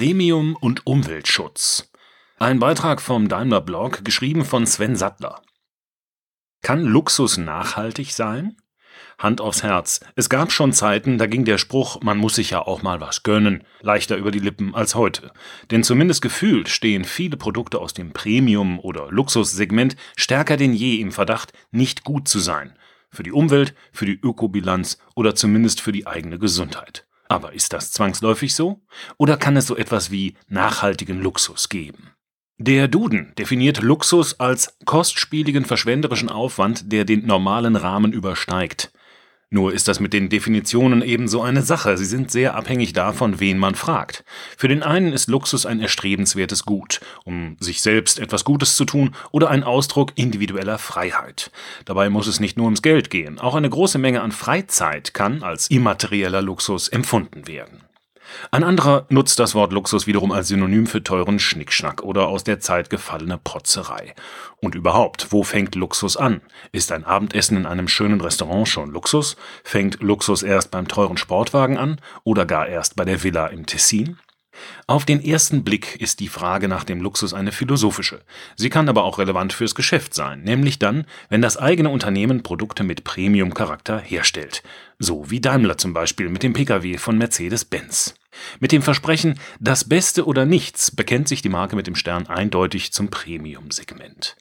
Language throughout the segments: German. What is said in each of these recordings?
Premium und Umweltschutz. Ein Beitrag vom Daimler Blog, geschrieben von Sven Sattler. Kann Luxus nachhaltig sein? Hand aufs Herz. Es gab schon Zeiten, da ging der Spruch, man muss sich ja auch mal was gönnen, leichter über die Lippen als heute. Denn zumindest gefühlt stehen viele Produkte aus dem Premium- oder Luxussegment stärker denn je im Verdacht, nicht gut zu sein. Für die Umwelt, für die Ökobilanz oder zumindest für die eigene Gesundheit. Aber ist das zwangsläufig so? Oder kann es so etwas wie nachhaltigen Luxus geben? Der Duden definiert Luxus als kostspieligen verschwenderischen Aufwand, der den normalen Rahmen übersteigt. Nur ist das mit den Definitionen ebenso eine Sache. Sie sind sehr abhängig davon, wen man fragt. Für den einen ist Luxus ein erstrebenswertes Gut, um sich selbst etwas Gutes zu tun oder ein Ausdruck individueller Freiheit. Dabei muss es nicht nur ums Geld gehen. Auch eine große Menge an Freizeit kann als immaterieller Luxus empfunden werden. Ein anderer nutzt das Wort Luxus wiederum als Synonym für teuren Schnickschnack oder aus der Zeit gefallene Protzerei. Und überhaupt, wo fängt Luxus an? Ist ein Abendessen in einem schönen Restaurant schon Luxus? Fängt Luxus erst beim teuren Sportwagen an oder gar erst bei der Villa im Tessin? Auf den ersten Blick ist die Frage nach dem Luxus eine philosophische. Sie kann aber auch relevant fürs Geschäft sein, nämlich dann, wenn das eigene Unternehmen Produkte mit Premium-Charakter herstellt. So wie Daimler zum Beispiel mit dem Pkw von Mercedes-Benz. Mit dem Versprechen Das Beste oder nichts bekennt sich die Marke mit dem Stern eindeutig zum Premium-Segment.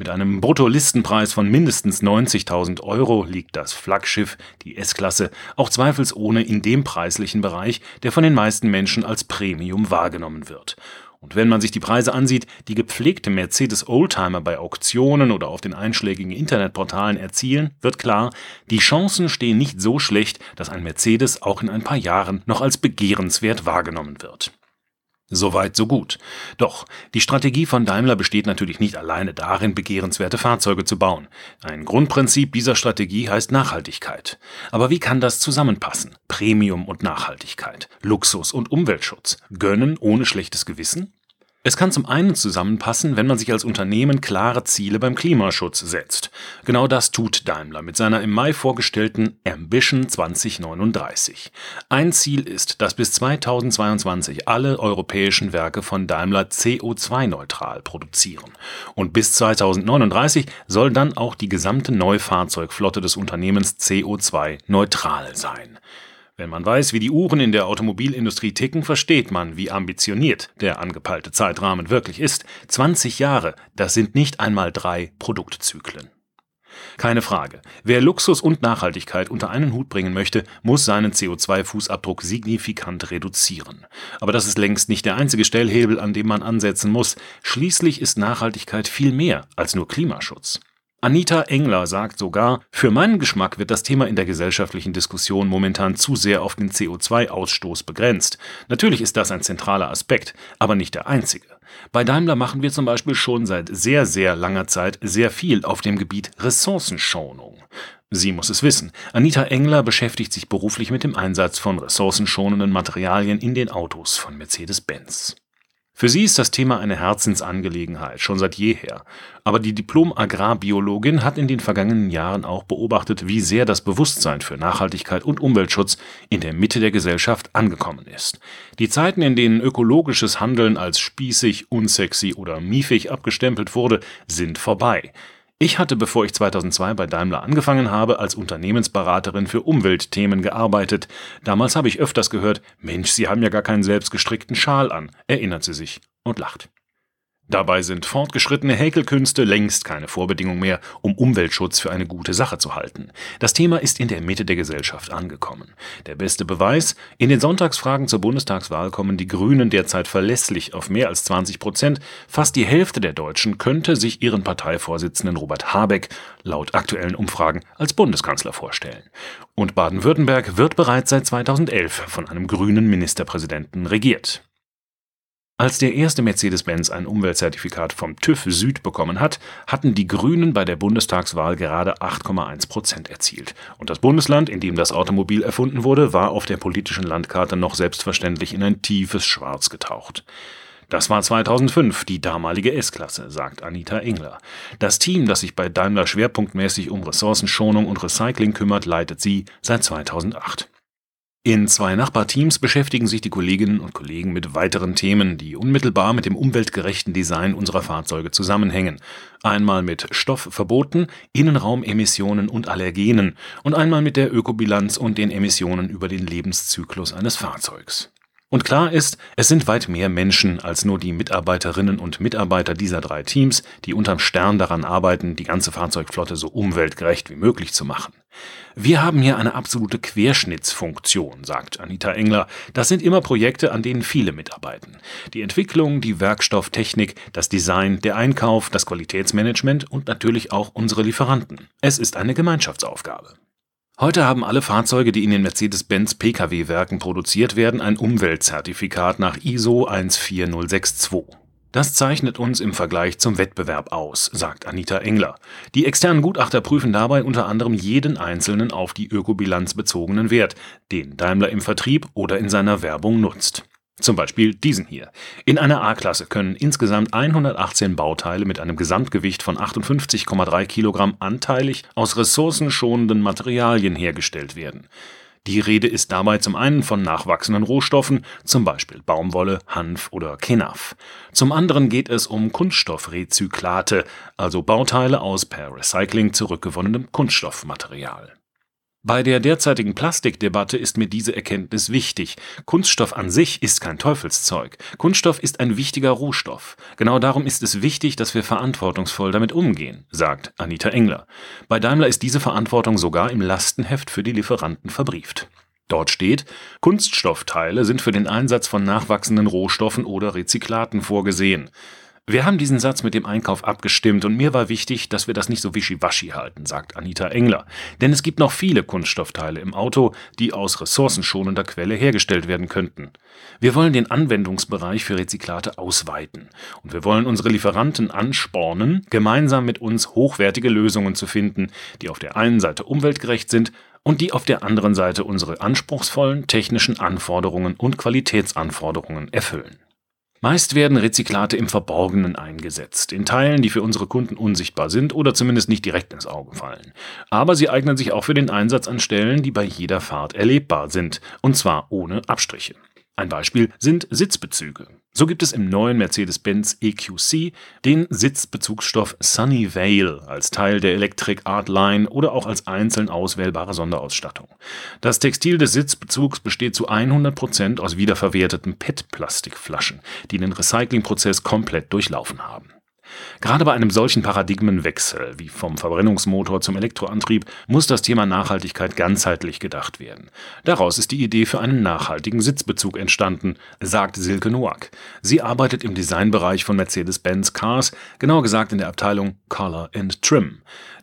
Mit einem Bruttolistenpreis von mindestens 90.000 Euro liegt das Flaggschiff, die S-Klasse, auch zweifelsohne in dem preislichen Bereich, der von den meisten Menschen als Premium wahrgenommen wird. Und wenn man sich die Preise ansieht, die gepflegte Mercedes Oldtimer bei Auktionen oder auf den einschlägigen Internetportalen erzielen, wird klar, die Chancen stehen nicht so schlecht, dass ein Mercedes auch in ein paar Jahren noch als begehrenswert wahrgenommen wird. Soweit, so gut. Doch die Strategie von Daimler besteht natürlich nicht alleine darin, begehrenswerte Fahrzeuge zu bauen. Ein Grundprinzip dieser Strategie heißt Nachhaltigkeit. Aber wie kann das zusammenpassen? Premium und Nachhaltigkeit, Luxus und Umweltschutz, gönnen ohne schlechtes Gewissen? Es kann zum einen zusammenpassen, wenn man sich als Unternehmen klare Ziele beim Klimaschutz setzt. Genau das tut Daimler mit seiner im Mai vorgestellten Ambition 2039. Ein Ziel ist, dass bis 2022 alle europäischen Werke von Daimler CO2-neutral produzieren. Und bis 2039 soll dann auch die gesamte Neufahrzeugflotte des Unternehmens CO2-neutral sein. Wenn man weiß, wie die Uhren in der Automobilindustrie ticken, versteht man, wie ambitioniert der angepeilte Zeitrahmen wirklich ist. 20 Jahre, das sind nicht einmal drei Produktzyklen. Keine Frage. Wer Luxus und Nachhaltigkeit unter einen Hut bringen möchte, muss seinen CO2-Fußabdruck signifikant reduzieren. Aber das ist längst nicht der einzige Stellhebel, an dem man ansetzen muss. Schließlich ist Nachhaltigkeit viel mehr als nur Klimaschutz. Anita Engler sagt sogar, für meinen Geschmack wird das Thema in der gesellschaftlichen Diskussion momentan zu sehr auf den CO2-Ausstoß begrenzt. Natürlich ist das ein zentraler Aspekt, aber nicht der einzige. Bei Daimler machen wir zum Beispiel schon seit sehr, sehr langer Zeit sehr viel auf dem Gebiet Ressourcenschonung. Sie muss es wissen. Anita Engler beschäftigt sich beruflich mit dem Einsatz von ressourcenschonenden Materialien in den Autos von Mercedes-Benz. Für sie ist das Thema eine Herzensangelegenheit, schon seit jeher. Aber die Diplom-Agrarbiologin hat in den vergangenen Jahren auch beobachtet, wie sehr das Bewusstsein für Nachhaltigkeit und Umweltschutz in der Mitte der Gesellschaft angekommen ist. Die Zeiten, in denen ökologisches Handeln als spießig, unsexy oder miefig abgestempelt wurde, sind vorbei. Ich hatte, bevor ich 2002 bei Daimler angefangen habe, als Unternehmensberaterin für Umweltthemen gearbeitet. Damals habe ich öfters gehört, Mensch, Sie haben ja gar keinen selbstgestrickten Schal an, erinnert sie sich und lacht. Dabei sind fortgeschrittene Häkelkünste längst keine Vorbedingung mehr, um Umweltschutz für eine gute Sache zu halten. Das Thema ist in der Mitte der Gesellschaft angekommen. Der beste Beweis, in den Sonntagsfragen zur Bundestagswahl kommen die Grünen derzeit verlässlich auf mehr als 20 Prozent. Fast die Hälfte der Deutschen könnte sich ihren Parteivorsitzenden Robert Habeck laut aktuellen Umfragen als Bundeskanzler vorstellen. Und Baden-Württemberg wird bereits seit 2011 von einem grünen Ministerpräsidenten regiert. Als der erste Mercedes-Benz ein Umweltzertifikat vom TÜV Süd bekommen hat, hatten die Grünen bei der Bundestagswahl gerade 8,1 Prozent erzielt. Und das Bundesland, in dem das Automobil erfunden wurde, war auf der politischen Landkarte noch selbstverständlich in ein tiefes Schwarz getaucht. Das war 2005 die damalige S-Klasse, sagt Anita Engler. Das Team, das sich bei Daimler schwerpunktmäßig um Ressourcenschonung und Recycling kümmert, leitet sie seit 2008. In zwei Nachbarteams beschäftigen sich die Kolleginnen und Kollegen mit weiteren Themen, die unmittelbar mit dem umweltgerechten Design unserer Fahrzeuge zusammenhängen. Einmal mit Stoffverboten, Innenraumemissionen und Allergenen und einmal mit der Ökobilanz und den Emissionen über den Lebenszyklus eines Fahrzeugs. Und klar ist, es sind weit mehr Menschen als nur die Mitarbeiterinnen und Mitarbeiter dieser drei Teams, die unterm Stern daran arbeiten, die ganze Fahrzeugflotte so umweltgerecht wie möglich zu machen. Wir haben hier eine absolute Querschnittsfunktion, sagt Anita Engler. Das sind immer Projekte, an denen viele mitarbeiten. Die Entwicklung, die Werkstofftechnik, das Design, der Einkauf, das Qualitätsmanagement und natürlich auch unsere Lieferanten. Es ist eine Gemeinschaftsaufgabe. Heute haben alle Fahrzeuge, die in den Mercedes-Benz Pkw-Werken produziert werden, ein Umweltzertifikat nach ISO 14062. Das zeichnet uns im Vergleich zum Wettbewerb aus, sagt Anita Engler. Die externen Gutachter prüfen dabei unter anderem jeden einzelnen auf die Ökobilanz bezogenen Wert, den Daimler im Vertrieb oder in seiner Werbung nutzt. Zum Beispiel diesen hier. In einer A-Klasse können insgesamt 118 Bauteile mit einem Gesamtgewicht von 58,3 Kilogramm anteilig aus ressourcenschonenden Materialien hergestellt werden. Die Rede ist dabei zum einen von nachwachsenden Rohstoffen, zum Beispiel Baumwolle, Hanf oder Kenaf. Zum anderen geht es um Kunststoffrezyklate, also Bauteile aus per Recycling zurückgewonnenem Kunststoffmaterial. Bei der derzeitigen Plastikdebatte ist mir diese Erkenntnis wichtig. Kunststoff an sich ist kein Teufelszeug. Kunststoff ist ein wichtiger Rohstoff. Genau darum ist es wichtig, dass wir verantwortungsvoll damit umgehen, sagt Anita Engler. Bei Daimler ist diese Verantwortung sogar im Lastenheft für die Lieferanten verbrieft. Dort steht, Kunststoffteile sind für den Einsatz von nachwachsenden Rohstoffen oder Rezyklaten vorgesehen. Wir haben diesen Satz mit dem Einkauf abgestimmt und mir war wichtig, dass wir das nicht so wischiwaschi halten, sagt Anita Engler. Denn es gibt noch viele Kunststoffteile im Auto, die aus ressourcenschonender Quelle hergestellt werden könnten. Wir wollen den Anwendungsbereich für Rezyklate ausweiten und wir wollen unsere Lieferanten anspornen, gemeinsam mit uns hochwertige Lösungen zu finden, die auf der einen Seite umweltgerecht sind und die auf der anderen Seite unsere anspruchsvollen technischen Anforderungen und Qualitätsanforderungen erfüllen. Meist werden Rezyklate im Verborgenen eingesetzt, in Teilen, die für unsere Kunden unsichtbar sind oder zumindest nicht direkt ins Auge fallen. Aber sie eignen sich auch für den Einsatz an Stellen, die bei jeder Fahrt erlebbar sind, und zwar ohne Abstriche. Ein Beispiel sind Sitzbezüge. So gibt es im neuen Mercedes-Benz EQC den Sitzbezugsstoff Sunny Vale als Teil der Electric Art Line oder auch als einzeln auswählbare Sonderausstattung. Das Textil des Sitzbezugs besteht zu 100% aus wiederverwerteten PET-Plastikflaschen, die den Recyclingprozess komplett durchlaufen haben. Gerade bei einem solchen Paradigmenwechsel wie vom Verbrennungsmotor zum Elektroantrieb muss das Thema Nachhaltigkeit ganzheitlich gedacht werden. Daraus ist die Idee für einen nachhaltigen Sitzbezug entstanden, sagt Silke Noack. Sie arbeitet im Designbereich von Mercedes-Benz Cars, genauer gesagt in der Abteilung Color and Trim.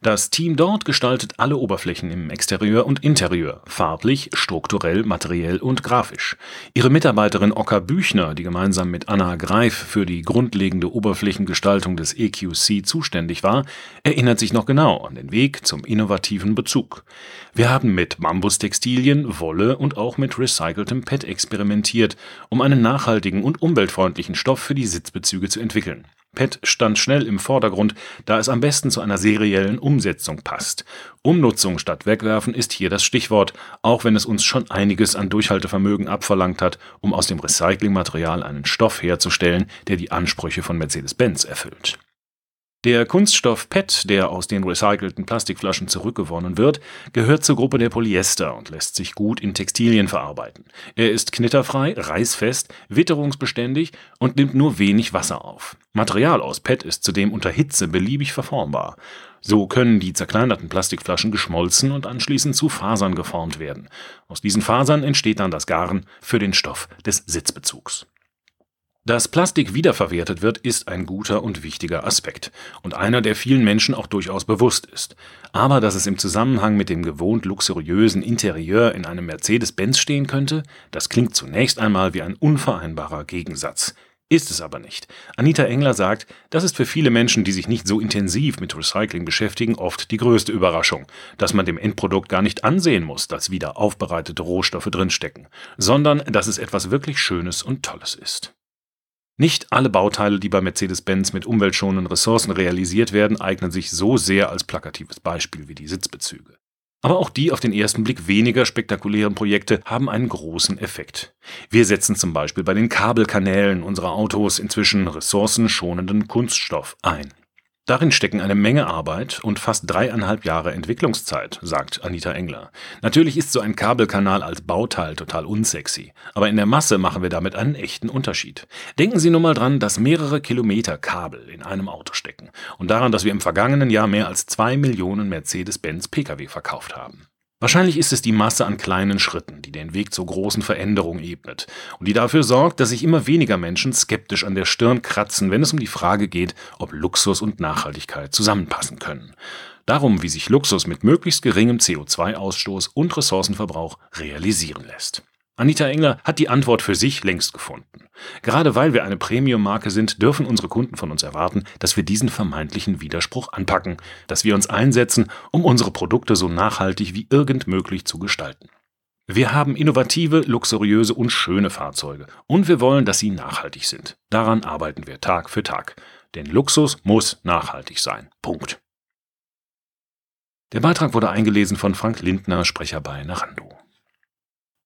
Das Team dort gestaltet alle Oberflächen im Exterieur und Interieur, farblich, strukturell, materiell und grafisch. Ihre Mitarbeiterin Ocker Büchner, die gemeinsam mit Anna Greif für die grundlegende Oberflächengestaltung des EQC zuständig war, erinnert sich noch genau an den Weg zum innovativen Bezug. Wir haben mit Bambustextilien, Wolle und auch mit recyceltem PET experimentiert, um einen nachhaltigen und umweltfreundlichen Stoff für die Sitzbezüge zu entwickeln. PET stand schnell im Vordergrund, da es am besten zu einer seriellen Umsetzung passt. Umnutzung statt Wegwerfen ist hier das Stichwort, auch wenn es uns schon einiges an Durchhaltevermögen abverlangt hat, um aus dem Recyclingmaterial einen Stoff herzustellen, der die Ansprüche von Mercedes-Benz erfüllt. Der Kunststoff PET, der aus den recycelten Plastikflaschen zurückgewonnen wird, gehört zur Gruppe der Polyester und lässt sich gut in Textilien verarbeiten. Er ist knitterfrei, reißfest, witterungsbeständig und nimmt nur wenig Wasser auf. Material aus PET ist zudem unter Hitze beliebig verformbar. So können die zerkleinerten Plastikflaschen geschmolzen und anschließend zu Fasern geformt werden. Aus diesen Fasern entsteht dann das Garen für den Stoff des Sitzbezugs. Dass Plastik wiederverwertet wird, ist ein guter und wichtiger Aspekt und einer, der vielen Menschen auch durchaus bewusst ist. Aber dass es im Zusammenhang mit dem gewohnt luxuriösen Interieur in einem Mercedes-Benz stehen könnte, das klingt zunächst einmal wie ein unvereinbarer Gegensatz. Ist es aber nicht. Anita Engler sagt, das ist für viele Menschen, die sich nicht so intensiv mit Recycling beschäftigen, oft die größte Überraschung, dass man dem Endprodukt gar nicht ansehen muss, dass wieder aufbereitete Rohstoffe drinstecken, sondern dass es etwas wirklich Schönes und Tolles ist. Nicht alle Bauteile, die bei Mercedes-Benz mit umweltschonenden Ressourcen realisiert werden, eignen sich so sehr als plakatives Beispiel wie die Sitzbezüge. Aber auch die auf den ersten Blick weniger spektakulären Projekte haben einen großen Effekt. Wir setzen zum Beispiel bei den Kabelkanälen unserer Autos inzwischen ressourcenschonenden Kunststoff ein. Darin stecken eine Menge Arbeit und fast dreieinhalb Jahre Entwicklungszeit, sagt Anita Engler. Natürlich ist so ein Kabelkanal als Bauteil total unsexy, aber in der Masse machen wir damit einen echten Unterschied. Denken Sie nur mal dran, dass mehrere Kilometer Kabel in einem Auto stecken und daran, dass wir im vergangenen Jahr mehr als zwei Millionen Mercedes-Benz Pkw verkauft haben. Wahrscheinlich ist es die Masse an kleinen Schritten, die den Weg zur großen Veränderung ebnet und die dafür sorgt, dass sich immer weniger Menschen skeptisch an der Stirn kratzen, wenn es um die Frage geht, ob Luxus und Nachhaltigkeit zusammenpassen können. Darum, wie sich Luxus mit möglichst geringem CO2-Ausstoß und Ressourcenverbrauch realisieren lässt. Anita Engler hat die Antwort für sich längst gefunden. Gerade weil wir eine Premium-Marke sind, dürfen unsere Kunden von uns erwarten, dass wir diesen vermeintlichen Widerspruch anpacken, dass wir uns einsetzen, um unsere Produkte so nachhaltig wie irgend möglich zu gestalten. Wir haben innovative, luxuriöse und schöne Fahrzeuge und wir wollen, dass sie nachhaltig sind. Daran arbeiten wir Tag für Tag. Denn Luxus muss nachhaltig sein. Punkt. Der Beitrag wurde eingelesen von Frank Lindner, Sprecher bei Narando.